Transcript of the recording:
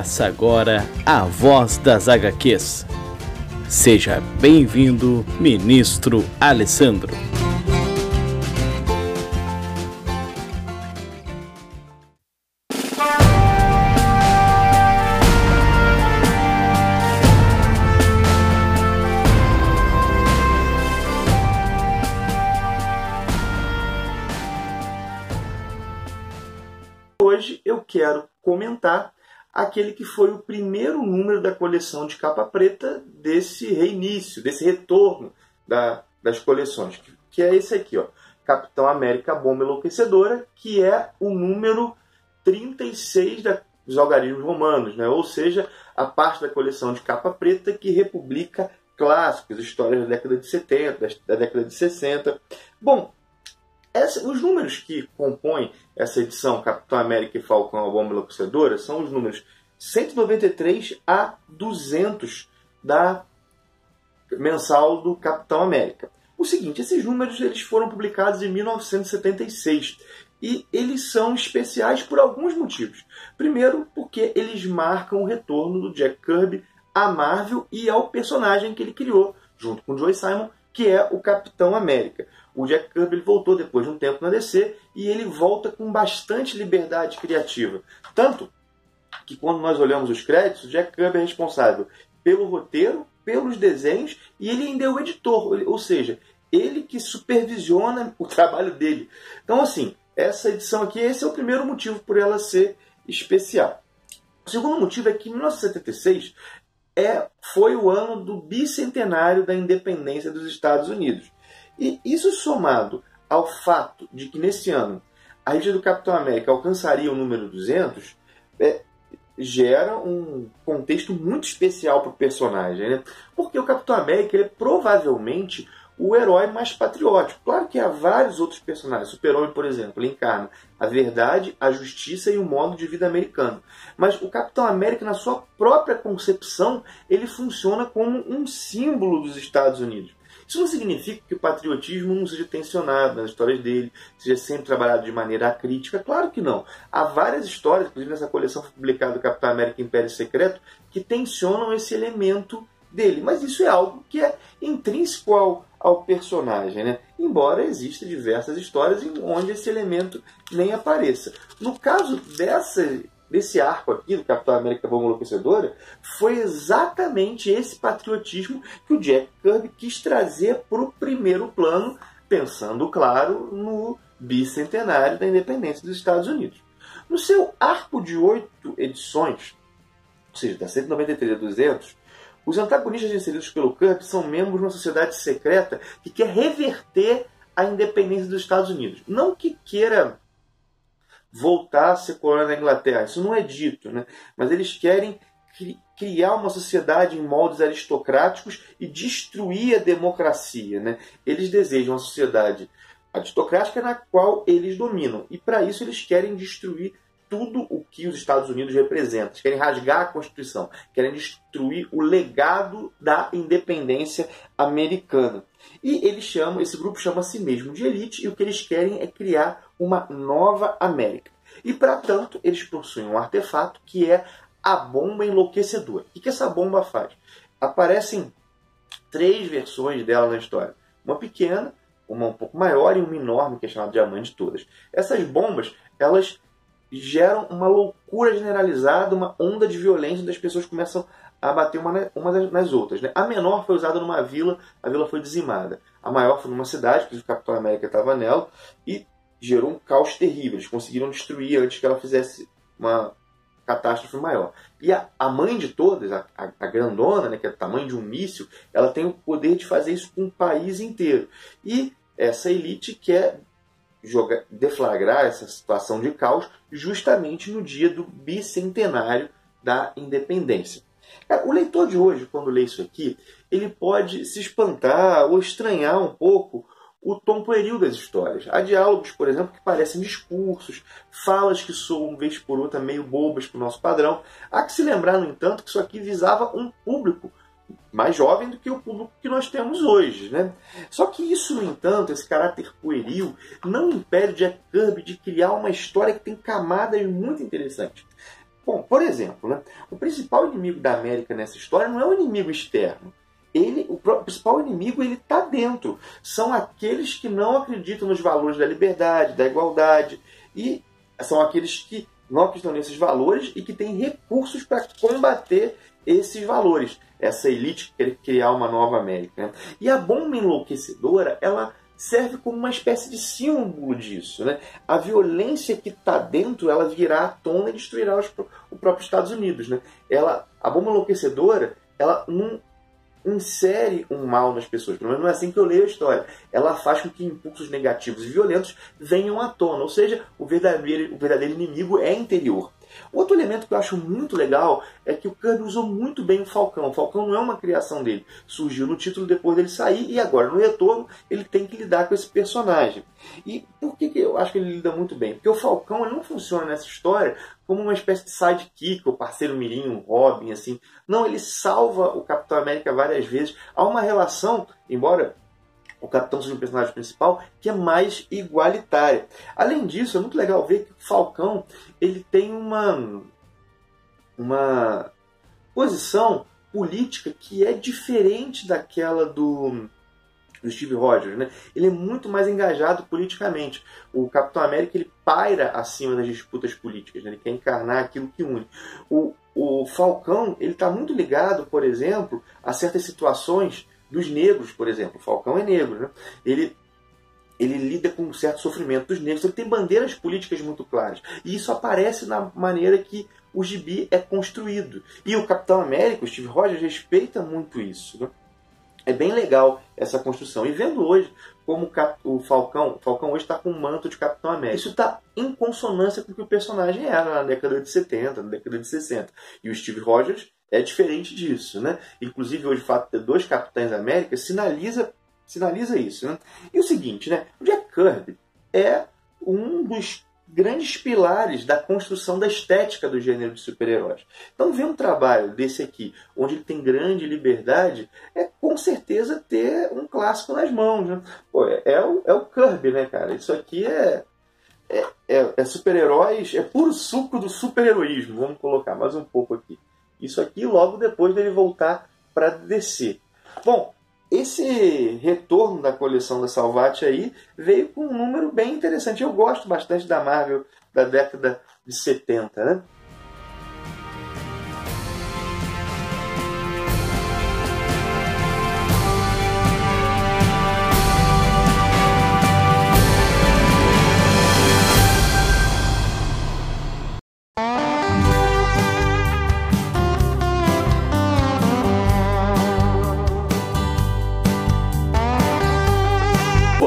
Começa agora a Voz das HQs. Seja bem-vindo, Ministro Alessandro. Hoje eu quero comentar aquele que foi o primeiro número da coleção de capa preta desse reinício, desse retorno da, das coleções, que, é esse aqui, ó, Capitão América Bomba Enlouquecedora, que é o número 36 da, dos algarismos romanos, né? ou seja, a parte da coleção de capa preta que republica clássicos, histórias da década de 70, da década de 60. Bom, essa, os números que compõem essa edição Capitão América e Falcão a Bomba Enlouquecedora são os números 193 a 200 da mensal do Capitão América. O seguinte, esses números eles foram publicados em 1976 e eles são especiais por alguns motivos. Primeiro, porque eles marcam o retorno do Jack Kirby à Marvel e ao personagem que ele criou, junto com Joe Simon, que é o Capitão América. O Jack Kirby ele voltou depois de um tempo na DC e ele volta com bastante liberdade criativa. Tanto que quando nós olhamos os créditos, o Jack Kirby é responsável pelo roteiro, pelos desenhos e ele ainda é o editor, ou seja, ele que supervisiona o trabalho dele. Então, assim, essa edição aqui, esse é o primeiro motivo por ela ser especial. O segundo motivo é que 1976 é, foi o ano do bicentenário da independência dos Estados Unidos. E isso somado ao fato de que nesse ano a rede do Capitão América alcançaria o número 200, é, gera um contexto muito especial para o personagem. Né? Porque o Capitão América é provavelmente o herói mais patriótico. Claro que há vários outros personagens. Super-Homem, por exemplo, ele encarna a verdade, a justiça e o modo de vida americano. Mas o Capitão América, na sua própria concepção, ele funciona como um símbolo dos Estados Unidos. Isso não significa que o patriotismo não seja tensionado nas histórias dele, seja sempre trabalhado de maneira acrítica. Claro que não. Há várias histórias, inclusive nessa coleção publicada do Capitão América Império Secreto, que tensionam esse elemento dele. Mas isso é algo que é intrínseco ao, ao personagem, né? embora existam diversas histórias em onde esse elemento nem apareça. No caso dessa desse arco aqui do Capitão América Bomba Enlouquecedora foi exatamente esse patriotismo que o Jack Kirby quis trazer para o primeiro plano, pensando, claro, no bicentenário da independência dos Estados Unidos. No seu arco de oito edições, ou seja, da 193 a 200, os antagonistas inseridos pelo Kirby são membros de uma sociedade secreta que quer reverter a independência dos Estados Unidos. Não que queira voltar a ser colônia da Inglaterra. Isso não é dito, né? mas eles querem cri criar uma sociedade em moldes aristocráticos e destruir a democracia. Né? Eles desejam uma sociedade aristocrática na qual eles dominam. E para isso eles querem destruir tudo o que os Estados Unidos representam. Eles querem rasgar a Constituição, querem destruir o legado da independência americana. E eles chamam, esse grupo chama a si mesmo de elite, e o que eles querem é criar uma nova América. E para tanto, eles possuem um artefato que é a bomba enlouquecedora. O que essa bomba faz? Aparecem três versões dela na história. Uma pequena, uma um pouco maior e uma enorme, que é chamada de todas. Essas bombas, elas geram uma loucura generalizada, uma onda de violência, onde as pessoas começam a bater uma, uma nas outras. Né? A menor foi usada numa vila, a vila foi dizimada. A maior foi numa cidade, que o Capitão América estava nela, e gerou um caos terrível. Eles conseguiram destruir antes que ela fizesse uma catástrofe maior. E a, a mãe de todas, a, a, a, grandona, né, que é o tamanho de um míssil, ela tem o poder de fazer isso com o país inteiro. E essa elite quer jogar, deflagrar essa situação de caos justamente no dia do bicentenário da independência. O leitor de hoje, quando lê isso aqui, ele pode se espantar ou estranhar um pouco o tom pueril das histórias. Há diálogos, por exemplo, que parecem discursos, falas que soam, vez por outra, meio bobas para o nosso padrão. Há que se lembrar, no entanto, que isso aqui visava um público mais jovem do que o público que nós temos hoje. Né? Só que isso, no entanto, esse caráter pueril, não impede Jack Kirby de criar uma história que tem camadas muito interessantes. Bom, por exemplo, né, o principal inimigo da América nessa história não é um inimigo externo. Ele, o principal inimigo ele está dentro. São aqueles que não acreditam nos valores da liberdade, da igualdade e são aqueles que não acreditam nesses valores e que têm recursos para combater esses valores. Essa elite que quer criar uma nova América. Né? E a bomba enlouquecedora, ela serve como uma espécie de símbolo disso. Né? A violência que está dentro, ela virá à tona e destruirá os, o próprio Estados Unidos. Né? Ela, a bomba enlouquecedora, ela não insere um mal nas pessoas. Pelo menos não é assim que eu leio a história. Ela faz com que impulsos negativos e violentos venham à tona. Ou seja, o verdadeiro, o verdadeiro inimigo é interior. Outro elemento que eu acho muito legal é que o Kirby usou muito bem o Falcão. O Falcão não é uma criação dele. Surgiu no título depois dele sair e agora no retorno ele tem que lidar com esse personagem. E por que, que eu acho que ele lida muito bem? Porque o Falcão não funciona nessa história como uma espécie de sidekick, o parceiro mirim, um Robin, assim. Não, ele salva o Capitão América várias vezes. Há uma relação, embora o Capitão seja o personagem principal, que é mais igualitária. Além disso, é muito legal ver que o Falcão ele tem uma, uma posição política que é diferente daquela do, do Steve Rogers. Né? Ele é muito mais engajado politicamente. O Capitão América ele paira acima das disputas políticas, né? ele quer encarnar aquilo que une. O, o Falcão ele está muito ligado, por exemplo, a certas situações dos negros, por exemplo. O Falcão é negro, né? Ele ele lida com um certo sofrimento dos negros. Ele tem bandeiras políticas muito claras. E isso aparece na maneira que o gibi é construído. E o Capitão América, o Steve Rogers, respeita muito isso. Né? É bem legal essa construção. E vendo hoje como o Falcão, o Falcão hoje está com um manto de Capitão América. Isso está em consonância com o que o personagem era na década de 70, na década de 60. E o Steve Rogers é diferente disso, né? Inclusive hoje o fato de ter dois Capitães América sinaliza, sinaliza isso, né? E o seguinte, né? O Jack Kirby é um dos grandes pilares da construção da estética do gênero de super-heróis. Então ver um trabalho desse aqui, onde ele tem grande liberdade, é com certeza ter um clássico nas mãos. Né? Pô, é, é, o, é o Kirby, né, cara? Isso aqui é, é, é, é super-heróis, é puro suco do super-heroísmo, vamos colocar mais um pouco aqui. Isso aqui logo depois dele voltar para DC. Bom, esse retorno da coleção da Salvati aí veio com um número bem interessante. Eu gosto bastante da Marvel da década de 70, né?